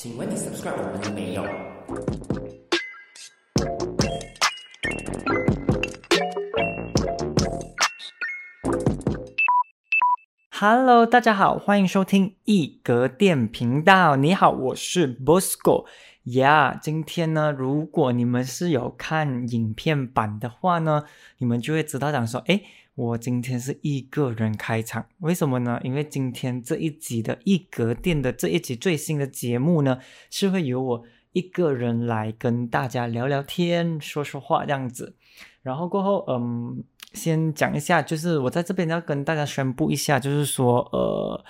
请问你 subscribe 我们了没有？Hello，大家好，欢迎收听一格电频道。你好，我是 Bosco。呀，今天呢，如果你们是有看影片版的话呢，你们就会知道讲说，诶，我今天是一个人开场，为什么呢？因为今天这一集的一格电的这一集最新的节目呢，是会由我一个人来跟大家聊聊天、说说话这样子。然后过后，嗯，先讲一下，就是我在这边要跟大家宣布一下，就是说，呃，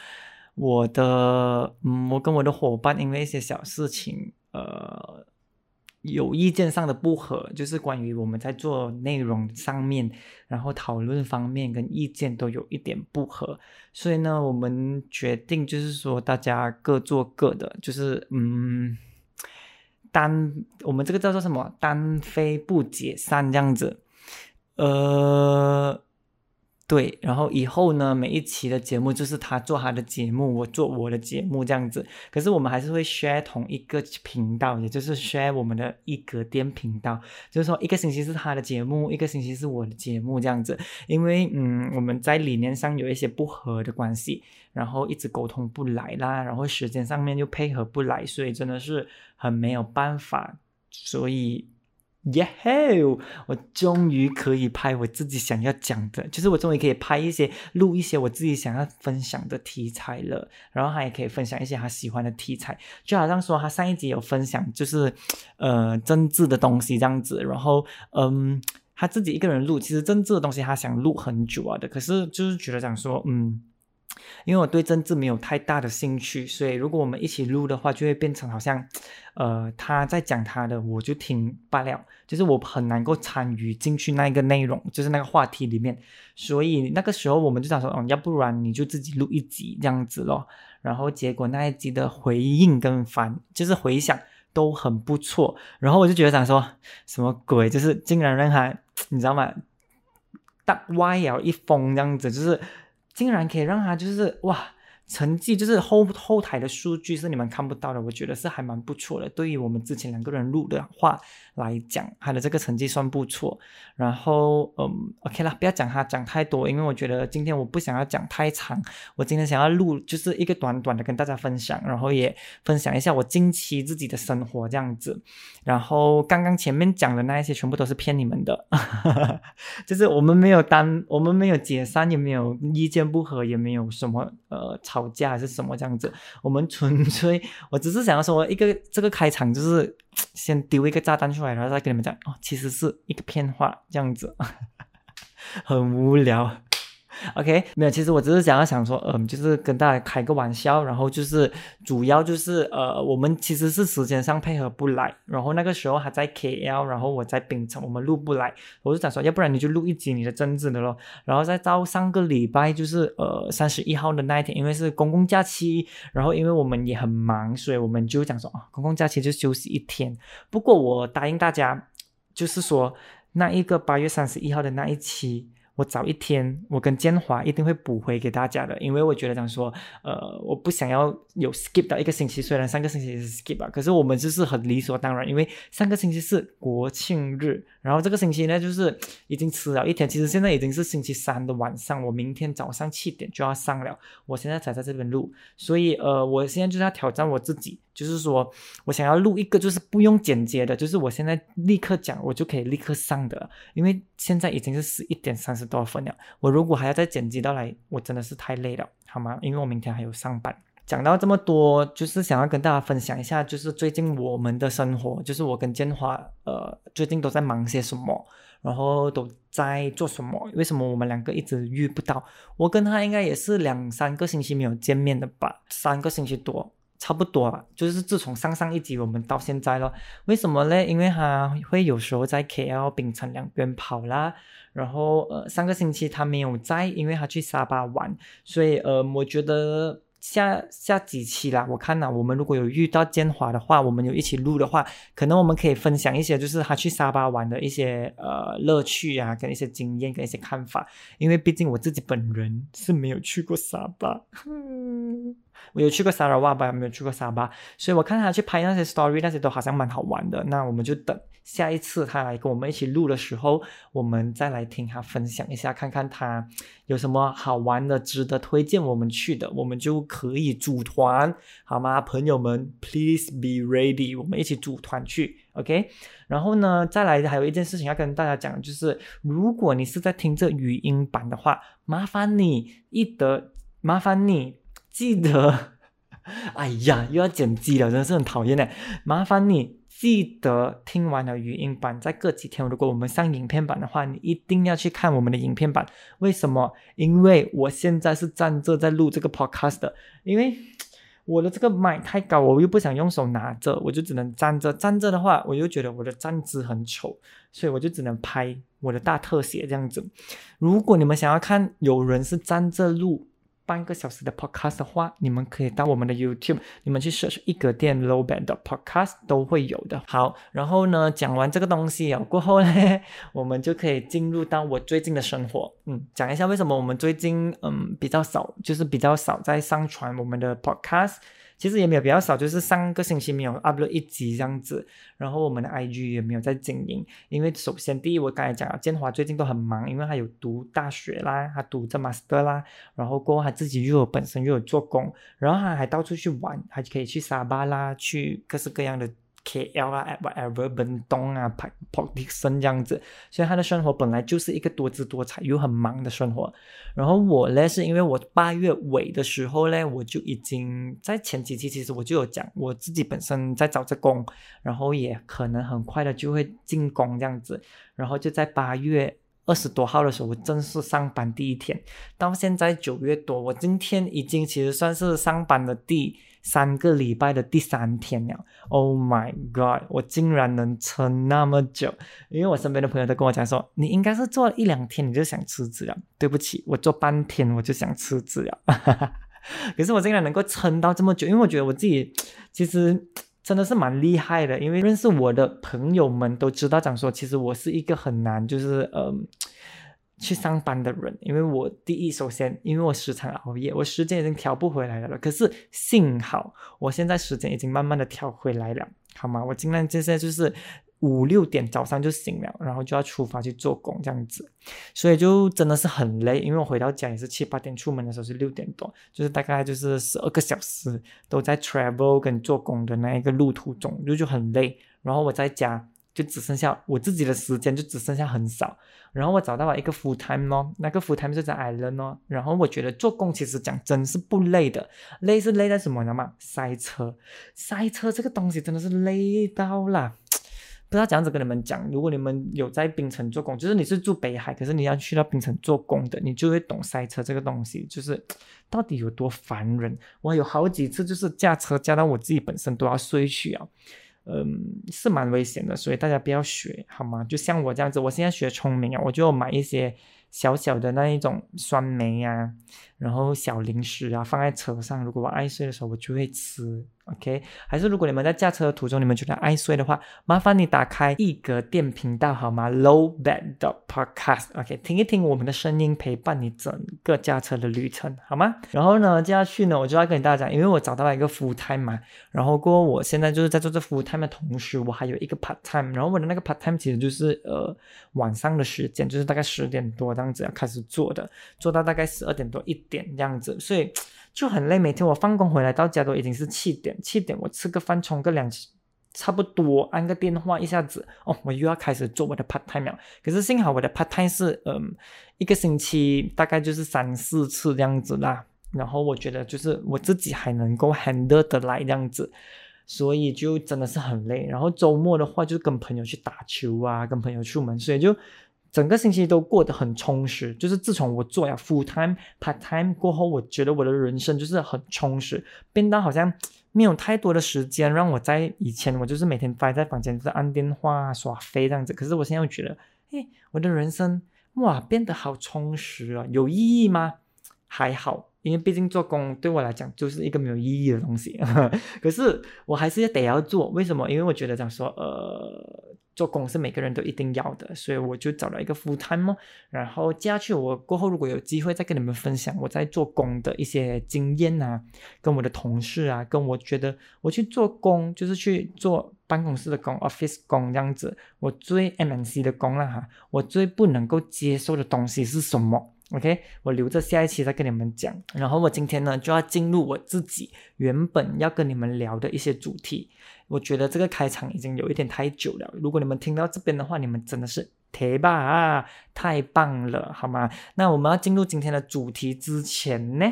我的，嗯，我跟我的伙伴因为一些小事情，呃，有意见上的不合，就是关于我们在做内容上面，然后讨论方面跟意见都有一点不合，所以呢，我们决定就是说，大家各做各的，就是，嗯。单我们这个叫做什么？单飞不解散这样子，呃，对。然后以后呢，每一期的节目就是他做他的节目，我做我的节目这样子。可是我们还是会 share 同一个频道，也就是 share 我们的一格电频道。就是说，一个星期是他的节目，一个星期是我的节目这样子。因为嗯，我们在理念上有一些不合的关系，然后一直沟通不来啦，然后时间上面又配合不来，所以真的是很没有办法。所以，耶嘿，我终于可以拍我自己想要讲的，就是我终于可以拍一些、录一些我自己想要分享的题材了。然后他也可以分享一些他喜欢的题材，就好像说他上一集有分享，就是呃政治的东西这样子。然后，嗯，他自己一个人录，其实政治的东西他想录很久啊的，可是就是觉得想说，嗯。因为我对政治没有太大的兴趣，所以如果我们一起录的话，就会变成好像，呃，他在讲他的，我就听罢了，就是我很难够参与进去那一个内容，就是那个话题里面。所以那个时候我们就想说，哦，要不然你就自己录一集这样子咯。然后结果那一集的回应跟反，就是回响都很不错。然后我就觉得想说，什么鬼？就是竟然让他，你知道吗？大歪了一封这样子，就是。竟然可以让他就是哇，成绩就是后后台的数据是你们看不到的，我觉得是还蛮不错的。对于我们之前两个人录的话来讲，他的这个成绩算不错。然后嗯，OK 啦，不要讲他讲太多，因为我觉得今天我不想要讲太长。我今天想要录就是一个短短的跟大家分享，然后也分享一下我近期自己的生活这样子。然后刚刚前面讲的那一些全部都是骗你们的，就是我们没有单，我们没有解散，也没有意见不合，也没有什么呃吵吵架还是什么这样子。我们纯粹，我只是想要说一个这个开场，就是先丢一个炸弹出来，然后再跟你们讲哦，其实是一个骗话这样子，很无聊。OK，没有，其实我只是想要想说，嗯，就是跟大家开个玩笑，然后就是主要就是呃，我们其实是时间上配合不来，然后那个时候还在 KL，然后我在槟城，我们录不来，我就想说，要不然你就录一集你的政治的咯，然后再到上个礼拜就是呃三十一号的那一天，因为是公共假期，然后因为我们也很忙，所以我们就讲说啊，公共假期就休息一天。不过我答应大家，就是说那一个八月三十一号的那一期。我早一天，我跟建华一定会补回给大家的，因为我觉得讲说，呃，我不想要有 skip 到一个星期，虽然上个星期是 skip 啊，可是我们就是很理所当然，因为上个星期是国庆日，然后这个星期呢就是已经迟了一天，其实现在已经是星期三的晚上，我明天早上七点就要上了，我现在才在这边录，所以呃，我现在就是要挑战我自己，就是说我想要录一个就是不用剪接的，就是我现在立刻讲，我就可以立刻上的，因为现在已经是十一点三十。多分了？我如果还要再剪辑到来，我真的是太累了，好吗？因为我明天还有上班。讲到这么多，就是想要跟大家分享一下，就是最近我们的生活，就是我跟建华，呃，最近都在忙些什么，然后都在做什么？为什么我们两个一直遇不到？我跟他应该也是两三个星期没有见面的吧，三个星期多。差不多了，就是自从上上一集我们到现在了，为什么呢？因为他会有时候在 KL 槟城两边跑啦，然后呃上个星期他没有在，因为他去沙巴玩，所以呃我觉得下下几期啦，我看呐，我们如果有遇到建华的话，我们有一起录的话，可能我们可以分享一些就是他去沙巴玩的一些呃乐趣啊，跟一些经验跟一些看法，因为毕竟我自己本人是没有去过沙巴。我有去过沙拉瓦吧，没有去过沙巴，所以我看他去拍那些 story，那些都好像蛮好玩的。那我们就等下一次他来跟我们一起录的时候，我们再来听他分享一下，看看他有什么好玩的、值得推荐我们去的，我们就可以组团，好吗？朋友们，please be ready，我们一起组团去，OK？然后呢，再来还有一件事情要跟大家讲，就是如果你是在听这语音版的话，麻烦你一得，麻烦你。记得，哎呀，又要剪辑了，真的是很讨厌的。麻烦你记得听完了语音版，再过几天，如果我们上影片版的话，你一定要去看我们的影片版。为什么？因为我现在是站着在录这个 podcast，因为 我的这个麦太高，我又不想用手拿着，我就只能站着。站着的话，我又觉得我的站姿很丑，所以我就只能拍我的大特写这样子。如果你们想要看有人是站着录，半个小时的 podcast 的话，你们可以到我们的 YouTube，你们去 search 一格店 low band 的 podcast 都会有的。好，然后呢，讲完这个东西啊过后呢，我们就可以进入到我最近的生活。嗯，讲一下为什么我们最近嗯比较少，就是比较少在上传我们的 podcast。其实也没有比较少，就是上个星期没有 upload 一集这样子，然后我们的 IG 也没有在经营，因为首先第一，我刚才讲了，建华最近都很忙，因为他有读大学啦，他读这 master 啦，然后过后他自己又有本身又有做工，然后他还到处去玩，还可以去沙巴啦，去各式各样的。K L 啊，whatever，本东啊，拍拍迪森这样子，所以他的生活本来就是一个多姿多彩又很忙的生活。然后我呢，是因为我八月尾的时候呢，我就已经在前几期其实我就有讲，我自己本身在找着工，然后也可能很快的就会进工这样子。然后就在八月二十多号的时候，我正式上班第一天，到现在九月多，我今天已经其实算是上班的第。三个礼拜的第三天了，Oh my God！我竟然能撑那么久，因为我身边的朋友都跟我讲说，你应该是做了一两天你就想辞职了。对不起，我做半天我就想辞职了。可是我竟然能够撑到这么久，因为我觉得我自己其实真的是蛮厉害的，因为认识我的朋友们都知道讲说，其实我是一个很难就是嗯。去上班的人，因为我第一首先，因为我时常熬夜，我时间已经调不回来了。可是幸好我现在时间已经慢慢的调回来了，好吗？我尽量现在就是五六点早上就醒了，然后就要出发去做工这样子，所以就真的是很累。因为我回到家也是七八点，出门的时候是六点多，就是大概就是十二个小时都在 travel 跟做工的那一个路途中，就就很累。然后我在家。就只剩下我自己的时间，就只剩下很少。然后我找到了一个 full time 哦，那个 full time 就在 Island 哦。然后我觉得做工其实讲真是不累的，累是累在什么呢嘛？塞车，塞车这个东西真的是累到了。不知道怎样子跟你们讲，如果你们有在槟城做工，就是你是住北海，可是你要去到槟城做工的，你就会懂塞车这个东西，就是 到底有多烦人。我有好几次就是驾车驾到我自己本身都要睡去啊。嗯，是蛮危险的，所以大家不要学，好吗？就像我这样子，我现在学聪明啊，我就买一些小小的那一种酸梅啊，然后小零食啊，放在车上，如果我爱睡的时候，我就会吃。OK，还是如果你们在驾车的途中，你们觉得爱睡的话，麻烦你打开一格电频道好吗？Low Bed 的 Podcast，OK，听一听我们的声音，陪伴你整个驾车的旅程，好吗？然后呢，接下去呢，我就要跟大家讲，因为我找到了一个 full time 嘛，然后过我现在就是在做这 full time 的同时，我还有一个 part time，然后我的那个 part time 其实就是呃晚上的时间，就是大概十点多这样子要开始做的，做到大概十二点多一点这样子，所以。就很累，每天我放工回来到家都已经是七点，七点我吃个饭，冲个凉，差不多按个电话，一下子哦，我又要开始做我的 part time 了。可是幸好我的 part time 是嗯，一个星期大概就是三四次这样子啦。然后我觉得就是我自己还能够 handle 得来这样子，所以就真的是很累。然后周末的话就跟朋友去打球啊，跟朋友出门，所以就。整个星期都过得很充实，就是自从我做了 full time part time 过后，我觉得我的人生就是很充实，变得好像没有太多的时间让我在以前我就是每天待在房间就是按电话耍飞这样子，可是我现在又觉得，哎，我的人生哇变得好充实啊，有意义吗？还好，因为毕竟做工对我来讲就是一个没有意义的东西，可是我还是得要做，为什么？因为我觉得讲说，呃。做工是每个人都一定要的，所以我就找了一个 full time 哦。然后接下去我过后如果有机会再跟你们分享我在做工的一些经验啊，跟我的同事啊，跟我觉得我去做工就是去做办公室的工，office 工这样子，我最 MNC 的工了哈，我最不能够接受的东西是什么？OK，我留着下一期再跟你们讲。然后我今天呢就要进入我自己原本要跟你们聊的一些主题。我觉得这个开场已经有一点太久了。如果你们听到这边的话，你们真的是铁吧，太棒了，好吗？那我们要进入今天的主题之前呢，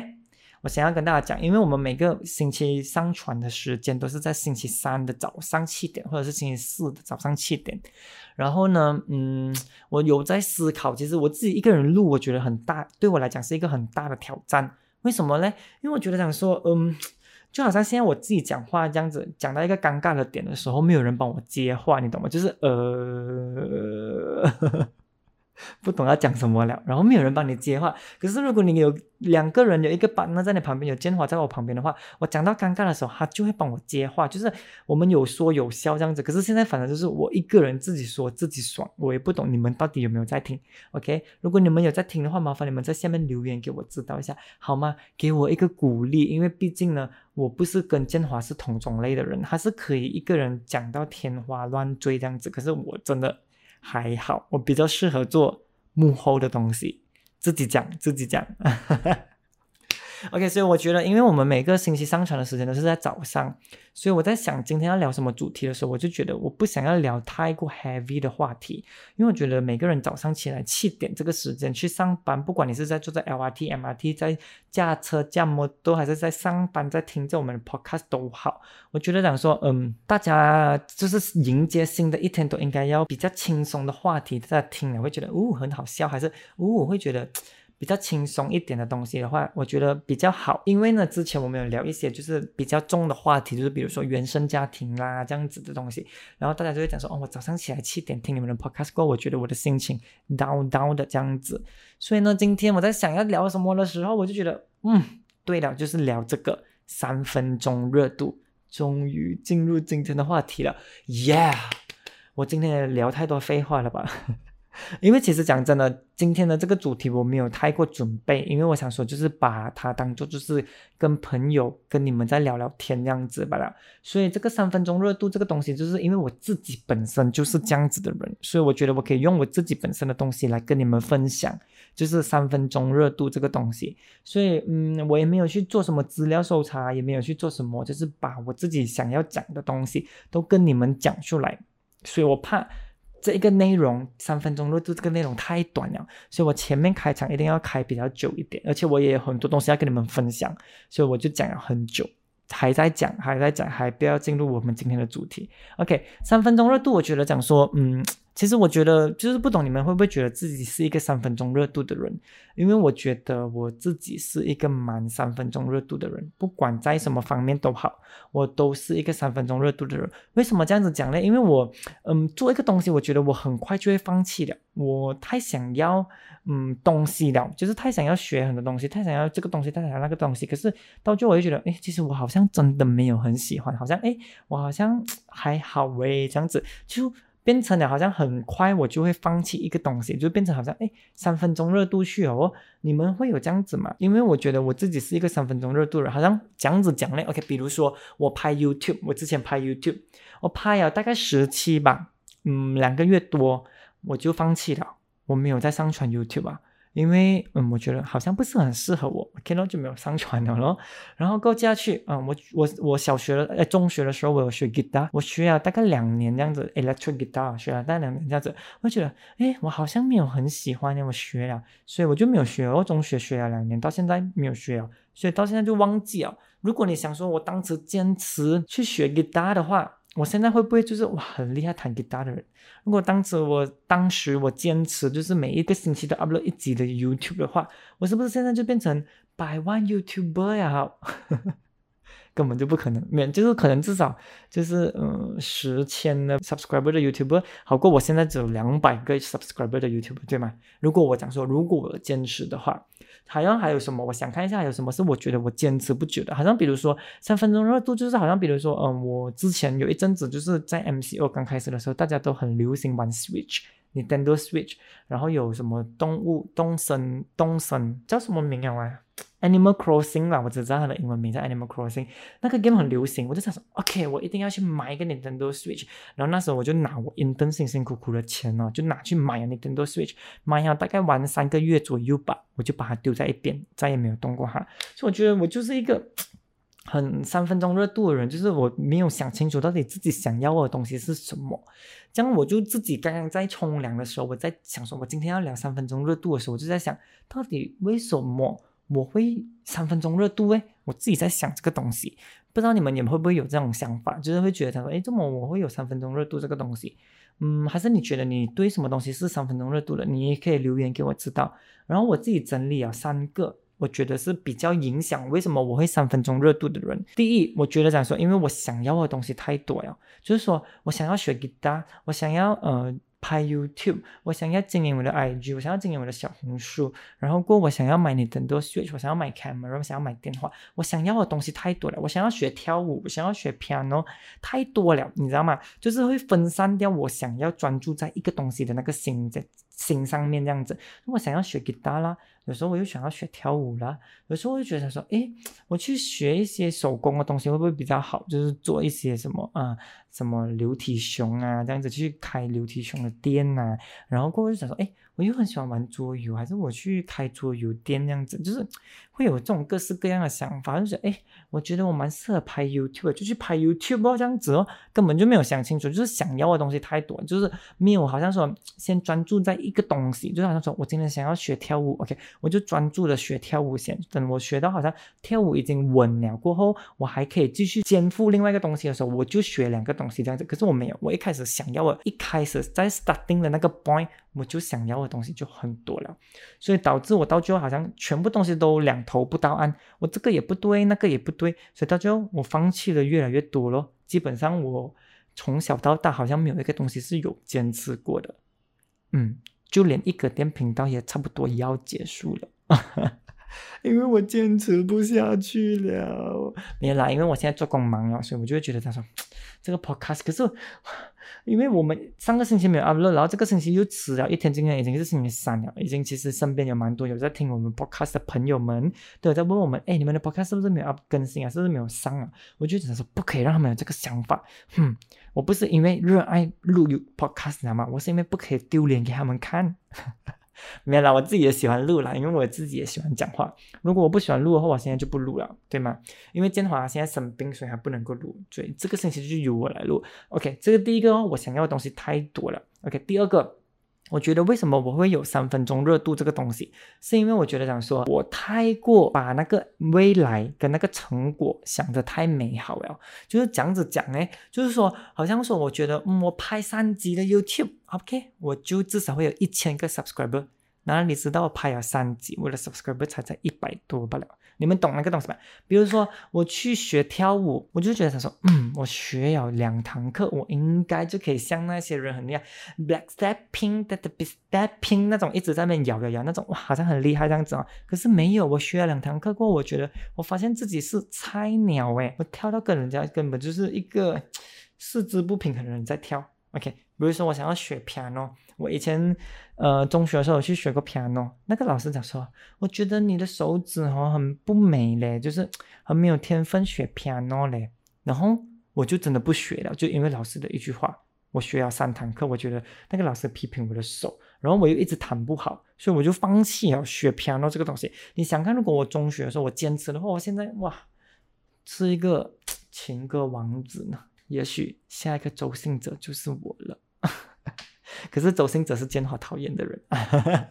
我想要跟大家讲，因为我们每个星期上传的时间都是在星期三的早上七点，或者是星期四的早上七点。然后呢，嗯，我有在思考，其实我自己一个人录，我觉得很大，对我来讲是一个很大的挑战。为什么呢？因为我觉得想说，嗯，就好像现在我自己讲话这样子，讲到一个尴尬的点的时候，没有人帮我接话，你懂吗？就是呃。不懂要讲什么了，然后没有人帮你接话。可是如果你有两个人，有一个班那在你旁边，有建华在我旁边的话，我讲到尴尬的时候，他就会帮我接话，就是我们有说有笑这样子。可是现在反正就是我一个人自己说自己爽，我也不懂你们到底有没有在听。OK，如果你们有在听的话，麻烦你们在下面留言给我知道一下好吗？给我一个鼓励，因为毕竟呢，我不是跟建华是同种类的人，他是可以一个人讲到天花乱坠这样子。可是我真的。还好，我比较适合做幕后的东西，自己讲自己讲。OK，所以我觉得，因为我们每个星期上传的时间都是在早上，所以我在想今天要聊什么主题的时候，我就觉得我不想要聊太过 heavy 的话题，因为我觉得每个人早上起来七点这个时间去上班，不管你是在坐在 LRT、MRT，在驾车、驾摩托，还是在上班，在听着我们的 podcast 都好，我觉得讲说，嗯，大家就是迎接新的一天，都应该要比较轻松的话题在听了，会觉得哦很好笑，还是哦我会觉得。比较轻松一点的东西的话，我觉得比较好，因为呢，之前我们有聊一些就是比较重的话题，就是比如说原生家庭啦这样子的东西，然后大家就会讲说，哦，我早上起来七点听你们的 podcast 过，我觉得我的心情 down down 的这样子，所以呢，今天我在想要聊什么的时候，我就觉得，嗯，对了，就是聊这个三分钟热度，终于进入今天的话题了，Yeah，我今天聊太多废话了吧？因为其实讲真的，今天的这个主题我没有太过准备，因为我想说就是把它当做就是跟朋友跟你们在聊聊天这样子罢了。所以这个三分钟热度这个东西，就是因为我自己本身就是这样子的人，所以我觉得我可以用我自己本身的东西来跟你们分享，就是三分钟热度这个东西。所以嗯，我也没有去做什么资料搜查，也没有去做什么，就是把我自己想要讲的东西都跟你们讲出来。所以我怕。这一个内容三分钟热度，这个内容太短了，所以我前面开场一定要开比较久一点，而且我也有很多东西要跟你们分享，所以我就讲了很久，还在讲，还在讲，还不要进入我们今天的主题。OK，三分钟热度，我觉得讲说，嗯。其实我觉得就是不懂你们会不会觉得自己是一个三分钟热度的人，因为我觉得我自己是一个蛮三分钟热度的人，不管在什么方面都好，我都是一个三分钟热度的人。为什么这样子讲呢？因为我嗯做一个东西，我觉得我很快就会放弃了。我太想要嗯东西了，就是太想要学很多东西，太想要这个东西，太想要那个东西。可是到最后我就觉得，哎，其实我好像真的没有很喜欢，好像哎我好像 还好喂，这样子就。变成了好像很快我就会放弃一个东西，就变成好像哎三分钟热度去哦，你们会有这样子吗？因为我觉得我自己是一个三分钟热度人，好像这样子讲嘞。OK，比如说我拍 YouTube，我之前拍 YouTube，我拍了大概十期吧，嗯，两个月多我就放弃了，我没有再上传 YouTube 啊。因为嗯，我觉得好像不是很适合我，看到就没有上传了咯。然后够下去，嗯，我我我小学的呃中学的时候我有学吉他，我学了大概两年这样子，electric guitar 学了大概两年这样子，我觉得哎，我好像没有很喜欢那，我学了，所以我就没有学。我中学学了两年，到现在没有学了，所以到现在就忘记了。如果你想说我当时坚持去学吉他的话，我现在会不会就是哇很厉害弹吉他的人？如果当时我当时我坚持就是每一个星期都 upload 一集的 YouTube 的话，我是不是现在就变成百万 YouTuber 呀？根本就不可能，没就是可能至少就是嗯十千的 subscriber 的 YouTuber 好过我现在只有两百个 subscriber 的 YouTuber 对吗？如果我讲说如果我坚持的话，好像还有什么？我想看一下有什么是我觉得我坚持不久的，好像比如说三分钟热度，就是好像比如说嗯，我之前有一阵子就是在 MCO 刚开始的时候，大家都很流行玩 Switch。Nintendo Switch，然后有什么动物动森动森叫什么名啊？Animal Crossing 啦，我只知道它的英文名叫 Animal Crossing。那个 game 很流行，我就想说，OK，我一定要去买一个 Nintendo Switch。然后那时候我就拿我 intern 辛辛苦苦的钱哦，就拿去买 Nintendo Switch，买了大概玩三个月左右吧，我就把它丢在一边，再也没有动过它。所以我觉得我就是一个。很三分钟热度的人，就是我没有想清楚到底自己想要的东西是什么。这样我就自己刚刚在冲凉的时候，我在想说，我今天要聊三分钟热度的时候，我就在想到底为什么我会三分钟热度？诶，我自己在想这个东西，不知道你们你们会不会有这种想法，就是会觉得他说，诶，这么我会有三分钟热度这个东西？嗯，还是你觉得你对什么东西是三分钟热度的？你也可以留言给我知道。然后我自己整理了三个。我觉得是比较影响为什么我会三分钟热度的人。第一，我觉得讲说，因为我想要的东西太多了，就是说我想要学吉他，我想要呃。拍 YouTube，我想要经营我的 IG，我想要经营我的小红书，然后过我想要买你很多 Switch，我想要买 camera，我想要买电话，我想要的东西太多了。我想要学跳舞，我想要学 piano，太多了，你知道吗？就是会分散掉我想要专注在一个东西的那个心在心上面这样子。如果想要学吉他啦，有时候我又想要学跳舞啦，有时候我就觉得说，诶，我去学一些手工的东西会不会比较好？就是做一些什么啊？什么流体熊啊，这样子去开流体熊的店呐，然后过后就想说，诶。我又很喜欢玩桌游，还是我去开桌游店那样子，就是 会有这种各式各样的想法，就是哎，我觉得我蛮适合拍 YouTube，就去拍 YouTube 这样子哦，根本就没有想清楚，就是想要的东西太多，就是没有好像说先专注在一个东西，就好像说我今天想要学跳舞，OK，我就专注的学跳舞先，等我学到好像跳舞已经稳了过后，我还可以继续肩负另外一个东西的时候，我就学两个东西这样子。可是我没有，我一开始想要的，一开始在 starting 的那个 point。我就想要的东西就很多了，所以导致我到最后好像全部东西都两头不到岸，我这个也不对，那个也不对，所以到最后我放弃了越来越多咯。基本上我从小到大好像没有一个东西是有坚持过的，嗯，就连一个电频道也差不多要结束了。因为我坚持不下去了，没啦，因为我现在做工忙了，所以我就会觉得他说 这个 podcast，可是因为我们上个星期没有 upload，然后这个星期又迟了一天，今天已经是星期三了，已经其实身边有蛮多有在听我们 podcast 的朋友们都有在问我们，哎，你们的 podcast 是不是没有 up 更新啊？是不是没有上啊？我就只能说不可以让他们有这个想法，哼，我不是因为热爱录 podcast 嘛？我是因为不可以丢脸给他们看。没有啦，我自己也喜欢录啦，因为我自己也喜欢讲话。如果我不喜欢录的话，我现在就不录了，对吗？因为建华现在生病，所以还不能够录，所以这个星期就由我来录。OK，这个第一个，我想要的东西太多了。OK，第二个，我觉得为什么我会有三分钟热度这个东西，是因为我觉得讲说我太过把那个未来跟那个成果想得太美好了，就是这样子讲呢，就是说好像说我觉得嗯，我拍三集的 YouTube。OK，我就至少会有一千个 subscriber。然后你知道我拍了三集，我的 subscriber 才才一百多不了。你们懂那个东西吧？比如说我去学跳舞，我就觉得他说，嗯，我学了两堂课，我应该就可以像那些人很厉害，black stepping 的的 stepping 那种一直在那摇摇摇那种，哇，好像很厉害这样子啊。可是没有，我学了两堂课过后，我觉得我发现自己是菜鸟诶，我跳到跟人家根本就是一个四肢不平衡的人在跳。OK，比如说我想要学 piano，我以前呃中学的时候我去学过 piano，那个老师讲说，我觉得你的手指哦很不美嘞，就是很没有天分学 piano 嘞，然后我就真的不学了，就因为老师的一句话，我学了三堂课，我觉得那个老师批评我的手，然后我又一直弹不好，所以我就放弃了学 piano 这个东西。你想看，如果我中学的时候我坚持的话，我现在哇是一个情歌王子呢。也许下一个周星哲就是我了，可是周星哲是建华讨厌的人，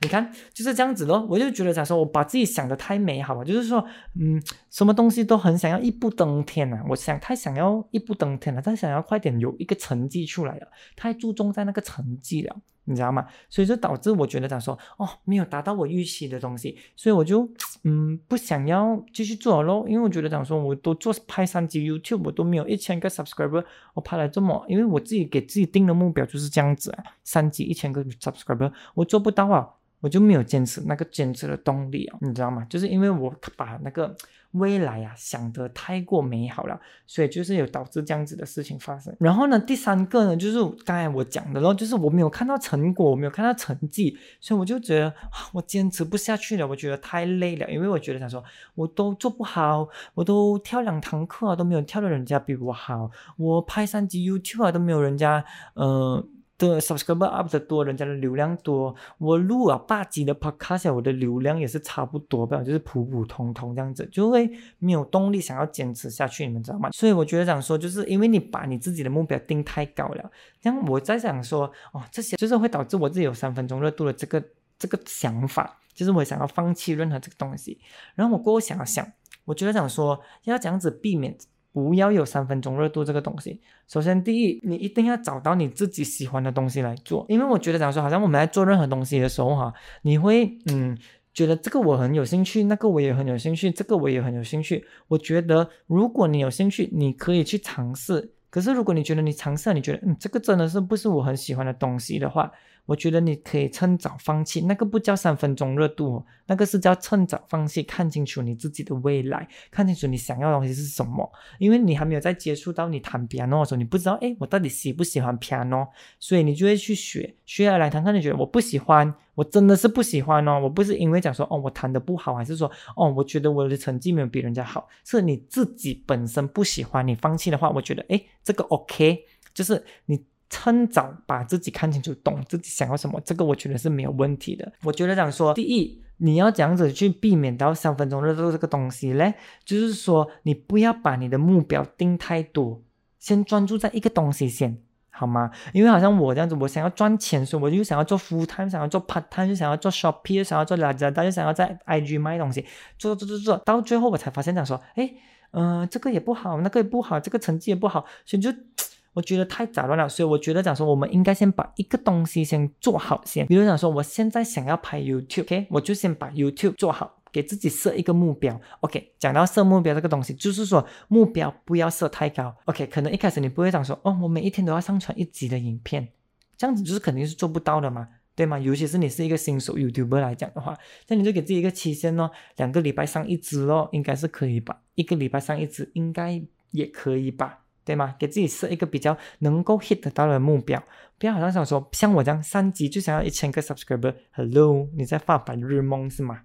你看就是这样子咯。我就觉得想说，我把自己想的太美好了，就是说，嗯，什么东西都很想要一步登天啊！我想太想要一步登天了，太想要快点有一个成绩出来了，太注重在那个成绩了。你知道吗？所以就导致我觉得讲说，哦，没有达到我预期的东西，所以我就嗯不想要继续做咯，因为我觉得讲说，我都做拍三集 YouTube，我都没有一千个 subscriber，我拍了这么，因为我自己给自己定的目标就是这样子啊，三集一千个 subscriber，我做不到啊。我就没有坚持那个坚持的动力啊，你知道吗？就是因为我把那个未来啊想得太过美好了，所以就是有导致这样子的事情发生。然后呢，第三个呢，就是刚才我讲的咯，就是我没有看到成果，我没有看到成绩，所以我就觉得我坚持不下去了，我觉得太累了，因为我觉得想说我都做不好，我都跳两堂课都没有跳的人家比我好，我拍三集 YouTube 啊都没有人家，嗯。的 subscriber up 的多，人家的流量多。我录啊八集的 podcast，我的流量也是差不多吧，就是普普通通这样子，就会没有动力想要坚持下去，你们知道吗？所以我觉得想说，就是因为你把你自己的目标定太高了，这样我在想说，哦，这些就是会导致我自己有三分钟热度的这个这个想法，就是我想要放弃任何这个东西。然后我过后想了想，我觉得想说要这样子避免。不要有三分钟热度这个东西。首先，第一，你一定要找到你自己喜欢的东西来做。因为我觉得，假如说，好像我们在做任何东西的时候，哈，你会，嗯，觉得这个我很有兴趣，那个我也很有兴趣，这个我也很有兴趣。我觉得，如果你有兴趣，你可以去尝试。可是，如果你觉得你尝试，你觉得，嗯，这个真的是不是我很喜欢的东西的话，我觉得你可以趁早放弃，那个不叫三分钟热度，那个是叫趁早放弃，看清楚你自己的未来，看清楚你想要的东西是什么。因为你还没有在接触到你弹 piano 的时候，你不知道，哎，我到底喜不喜欢 piano，所以你就会去学，学了两堂课，你觉得我不喜欢，我真的是不喜欢哦，我不是因为讲说，哦，我弹的不好，还是说，哦，我觉得我的成绩没有比人家好，是你自己本身不喜欢，你放弃的话，我觉得，哎，这个 OK，就是你。趁早把自己看清楚，懂自己想要什么，这个我觉得是没有问题的。我觉得讲说，第一，你要这样子去避免到三分钟热度这个东西嘞，就是说你不要把你的目标定太多，先专注在一个东西先，好吗？因为好像我这样子，我想要赚钱，所以我就想要做 full time，想要做 part time，就想要做 shopee，又想要做 Lazada，又想要在 IG 卖东西，做做做做，到最后我才发现讲说，哎，嗯，这个也不好，那个也不好，这个成绩也不好，所以就。我觉得太杂乱了，所以我觉得讲说，我们应该先把一个东西先做好先。比如讲说，我现在想要拍 YouTube，OK，我就先把 YouTube 做好，给自己设一个目标。OK，讲到设目标这个东西，就是说目标不要设太高。OK，可能一开始你不会讲说，哦，我每一天都要上传一集的影片，这样子就是肯定是做不到的嘛，对吗？尤其是你是一个新手 YouTuber 来讲的话，那你就给自己一个期限哦，两个礼拜上一支咯，应该是可以吧？一个礼拜上一支应该也可以吧？对吗？给自己设一个比较能够 hit 得到的目标，不要好像想说像我这样三级就想要一千个 subscriber，Hello，你在发白日梦是吗？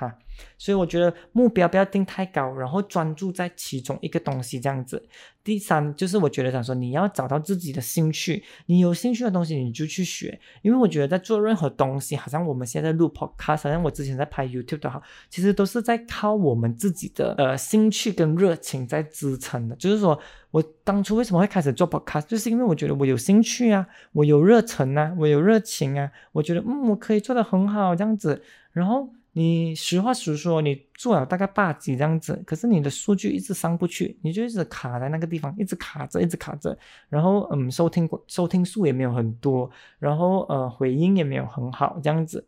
哈，所以我觉得目标不要定太高，然后专注在其中一个东西这样子。第三就是我觉得想说你要找到自己的兴趣，你有兴趣的东西你就去学，因为我觉得在做任何东西，好像我们现在录 podcast，像我之前在拍 YouTube 的好，其实都是在靠我们自己的呃兴趣跟热情在支撑的。就是说我当初为什么会开始做 podcast，就是因为我觉得我有兴趣啊，我有热忱啊，我有热情啊，我觉得嗯我可以做得很好这样子，然后。你实话实说，你做了大概八级这样子，可是你的数据一直上不去，你就一直卡在那个地方，一直卡着，一直卡着，然后嗯，收听收听数也没有很多，然后呃，回应也没有很好，这样子，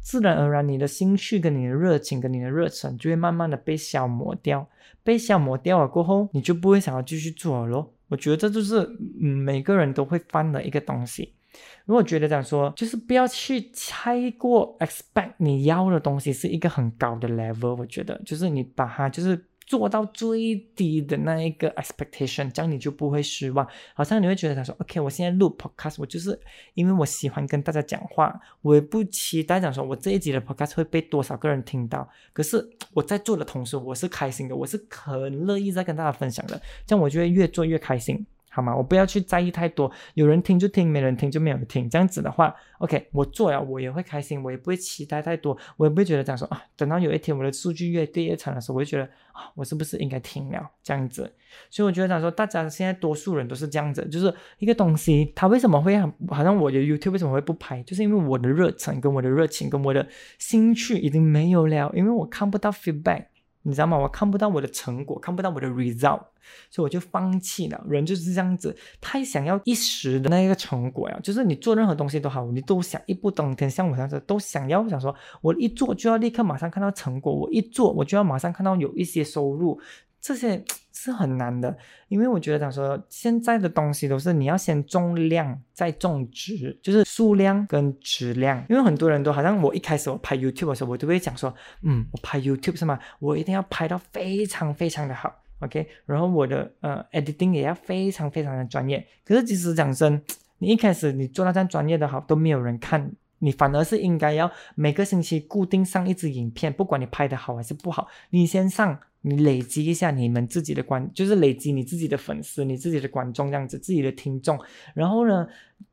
自然而然你的兴趣跟你的热情跟你的热忱就会慢慢的被消磨掉，被消磨掉了过后，你就不会想要继续做了咯。我觉得这就是嗯每个人都会犯的一个东西。如果觉得这样说，就是不要去太过 expect 你要的东西是一个很高的 level，我觉得就是你把它就是做到最低的那一个 expectation，这样你就不会失望。好像你会觉得他说，OK，我现在录 podcast，我就是因为我喜欢跟大家讲话，我也不期待讲说我这一集的 podcast 会被多少个人听到。可是我在做的同时，我是开心的，我是很乐意在跟大家分享的，这样我就会越做越开心。好吗？我不要去在意太多，有人听就听，没人听就没有听。这样子的话，OK，我做了，我也会开心，我也不会期待太多，我也不会觉得这样说啊。等到有一天我的数据越跌越惨的时候，我就觉得啊，我是不是应该停了？这样子。所以我觉得讲说，大家现在多数人都是这样子，就是一个东西，它为什么会好像我的 YouTube 为什么会不拍？就是因为我的热忱跟我的热情跟我的兴趣已经没有了，因为我看不到 feedback。你知道吗？我看不到我的成果，看不到我的 result，所以我就放弃了。人就是这样子，太想要一时的那个成果呀，就是你做任何东西都好，你都想一步登天，像我这样子，都想要想说，我一做就要立刻马上看到成果，我一做我就要马上看到有一些收入。这些是很难的，因为我觉得讲说现在的东西都是你要先重量再重质，就是数量跟质量。因为很多人都好像我一开始我拍 YouTube 的时候，我都会讲说，嗯，我拍 YouTube 是吗？我一定要拍到非常非常的好，OK，然后我的呃 editing 也要非常非常的专业。可是即使讲真，你一开始你做到这样专业的好，都没有人看。你反而是应该要每个星期固定上一支影片，不管你拍的好还是不好，你先上，你累积一下你们自己的观，就是累积你自己的粉丝、你自己的观众这样子，自己的听众。然后呢，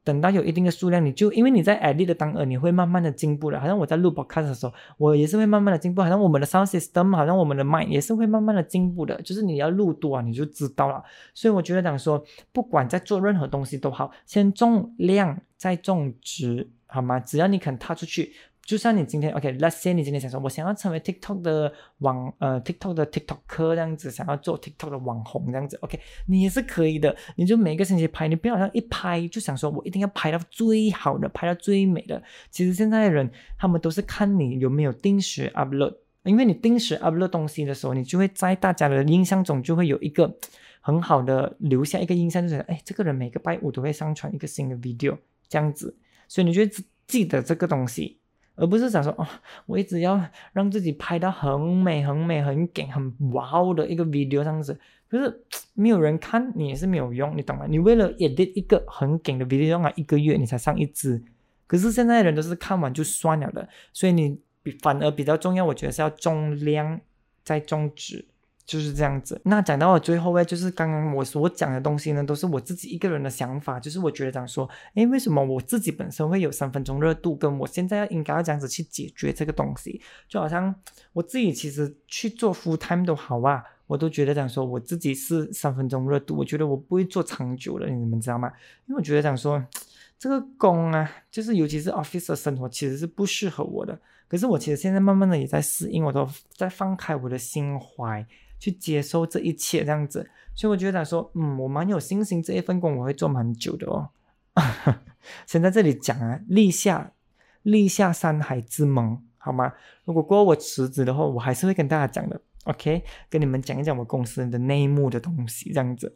等到有一定的数量，你就因为你在 AD 的当儿，你会慢慢的进步的。好像我在录 podcast 的时候，我也是会慢慢的进步。好像我们的 sound system，好像我们的 mind 也是会慢慢的进步的。就是你要录多啊，你就知道了。所以我觉得讲说，不管在做任何东西都好，先重量再重质。好吗？只要你肯踏出去，就像你今天，OK，Let's say 你今天想说，我想要成为 TikTok 的网，呃，TikTok 的 TikTok 科这样子，想要做 TikTok 的网红这样子，OK，你也是可以的。你就每个星期拍，你不要好像一拍就想说我一定要拍到最好的，拍到最美的。其实现在的人，他们都是看你有没有定时 upload，因为你定时 upload 东西的时候，你就会在大家的印象中就会有一个很好的留下一个印象，就是哎，这个人每个拜五都会上传一个新的 video 这样子。所以你就记得这个东西，而不是想说哦，我一直要让自己拍到很美、很美、很给、很哇哦的一个 video 这样子，可是没有人看你也是没有用，你懂吗？你为了 edit 一个很给的 video，用了一个月你才上一支，可是现在的人都是看完就算了的，所以你反而比较重要，我觉得是要重量再重质。就是这样子。那讲到了最后呢，就是刚刚我所讲的东西呢，都是我自己一个人的想法。就是我觉得讲说，诶，为什么我自己本身会有三分钟热度，跟我现在要应该要这样子去解决这个东西，就好像我自己其实去做 full time 都好啊，我都觉得讲说我自己是三分钟热度，我觉得我不会做长久的，你们知道吗？因为我觉得讲说这个工啊，就是尤其是 office 的生活，其实是不适合我的。可是我其实现在慢慢的也在适应，我都在放开我的心怀。去接受这一切这样子，所以我觉得说，嗯，我蛮有信心，这一份工我会做蛮久的哦。先在这里讲啊，立下立下山海之盟，好吗？如果过我辞职的话，我还是会跟大家讲的，OK？跟你们讲一讲我公司的内幕的东西，这样子。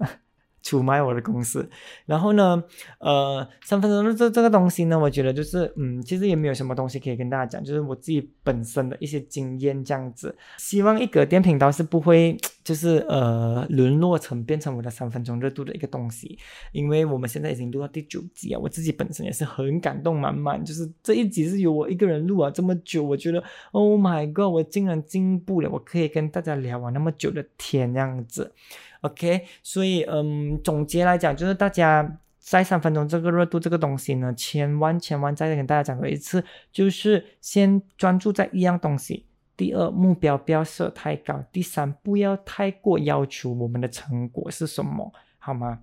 出卖我的公司，然后呢，呃，三分钟的这这个东西呢，我觉得就是，嗯，其实也没有什么东西可以跟大家讲，就是我自己本身的一些经验这样子。希望一个电频道是不会，就是呃，沦落成变成我的三分钟热度的一个东西，因为我们现在已经录到第九集啊，我自己本身也是很感动满满，就是这一集是由我一个人录啊这么久，我觉得，Oh my God，我竟然进步了，我可以跟大家聊完那么久的天这样子。OK，所以嗯，总结来讲，就是大家在三分钟这个热度这个东西呢，千万千万再跟大家讲过一次，就是先专注在一样东西。第二，目标不要设太高。第三，不要太过要求我们的成果是什么，好吗？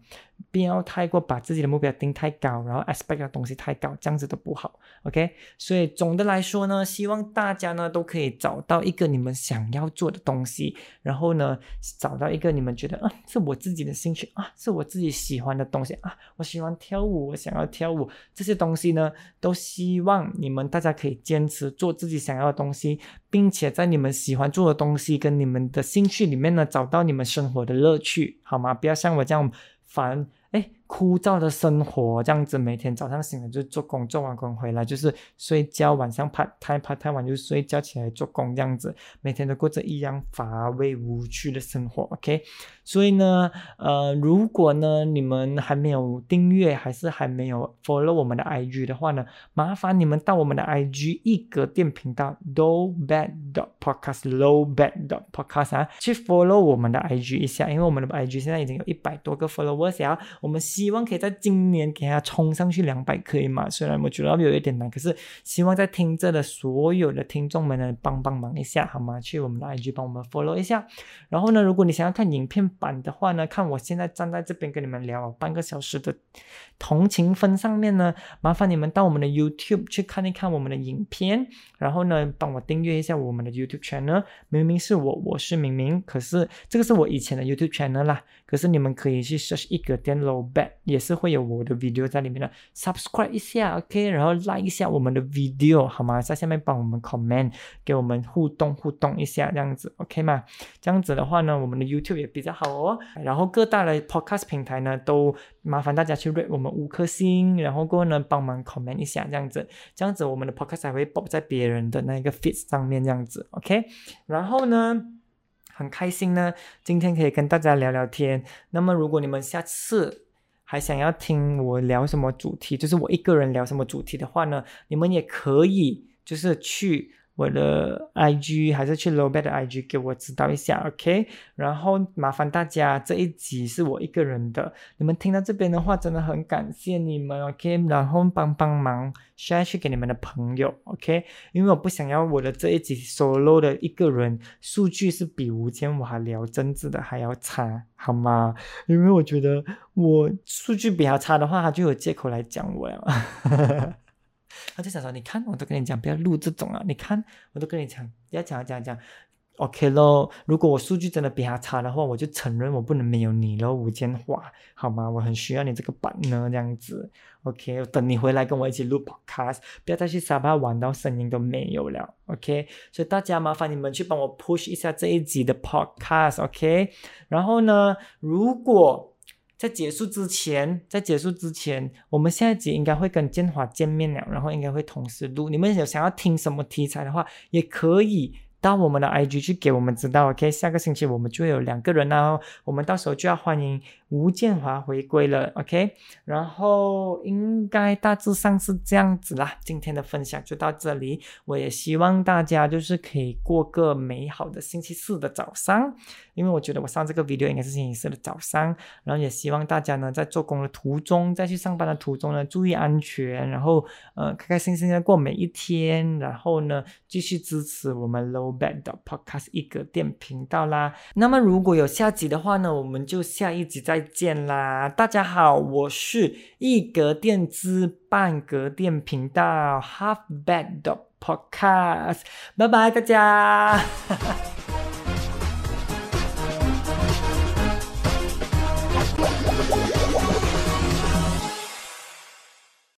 不要太过把自己的目标定太高，然后 expect 的东西太高，这样子都不好。OK，所以总的来说呢，希望大家呢都可以找到一个你们想要做的东西，然后呢找到一个你们觉得啊是我自己的兴趣啊，是我自己喜欢的东西啊，我喜欢跳舞，我想要跳舞，这些东西呢都希望你们大家可以坚持做自己想要的东西，并且在你们喜欢做的东西跟你们的兴趣里面呢找到你们生活的乐趣，好吗？不要像我这样。烦哎，枯燥的生活这样子，每天早上醒来就做工，做完工回来就是睡觉，晚上拍太拍太晚就睡觉，起来做工这样子，每天都过着一样乏味无趣的生活。OK，所以呢，呃，如果呢你们还没有订阅，还是还没有 follow 我们的 IG 的话呢，麻烦你们到我们的 IG 一格电频道 low bad dot podcast low bad dot podcast 啊，去 follow 我们的 IG 一下，因为我们的 IG 现在已经有一百多个 followers 呀。我们希望可以在今年给它冲上去两百，可以吗？虽然我觉得有一点难，可是希望在听着的所有的听众们呢，帮帮忙一下好吗？去我们的 IG 帮我们 follow 一下。然后呢，如果你想要看影片版的话呢，看我现在站在这边跟你们聊半个小时的同情分上面呢，麻烦你们到我们的 YouTube 去看一看我们的影片，然后呢，帮我订阅一下我们的 YouTube channel。明明是我，我是明明，可是这个是我以前的 YouTube channel 啦。可是你们可以去 search 一个电 low back，也是会有我的 video 在里面的。subscribe 一下，OK，然后 like 一下我们的 video 好吗？在下面帮我们 comment，给我们互动互动一下，这样子 OK 吗？这样子的话呢，我们的 YouTube 也比较好哦。然后各大的 podcast 平台呢，都麻烦大家去 rate 我们五颗星，然后过后呢帮忙 comment 一下，这样子，这样子我们的 podcast 才会播在别人的那个 feed 上面，这样子 OK。然后呢？很开心呢，今天可以跟大家聊聊天。那么，如果你们下次还想要听我聊什么主题，就是我一个人聊什么主题的话呢，你们也可以就是去。我的 IG 还是去 Low b a d 的 IG 给我指导一下，OK？然后麻烦大家，这一集是我一个人的，你们听到这边的话，真的很感谢你们，OK？然后帮帮忙 share 去给你们的朋友，OK？因为我不想要我的这一集 solo 的一个人数据是比吴建华聊政治的还要差，好吗？因为我觉得我数据比较差的话，他就有借口来讲我了。他就想说：“你看，我都跟你讲，不要录这种啊！你看，我都跟你讲，要讲讲讲，OK 咯。如果我数据真的比他差的话，我就承认我不能没有你咯，吴建华，好吗？我很需要你这个版呢，这样子，OK。等你回来跟我一起录 Podcast，不要再去沙发玩到声音都没有了，OK。所以大家麻烦你们去帮我 push 一下这一集的 Podcast，OK。然后呢，如果……在结束之前，在结束之前，我们下一集应该会跟建华见面了，然后应该会同时录。你们有想要听什么题材的话，也可以到我们的 IG 去给我们知道。OK，下个星期我们就会有两个人哦，我们到时候就要欢迎。吴建华回归了，OK，然后应该大致上是这样子啦。今天的分享就到这里，我也希望大家就是可以过个美好的星期四的早上，因为我觉得我上这个 video 应该是星期四的早上。然后也希望大家呢在做工的途中，在去上班的途中呢注意安全，然后呃开开心心的过每一天，然后呢继续支持我们 Low Bad 的 Podcast 一格电频道啦。那么如果有下集的话呢，我们就下一集再。再见啦！大家好，我是一格电资半格电频道 Half Bad Podcast，拜拜大家。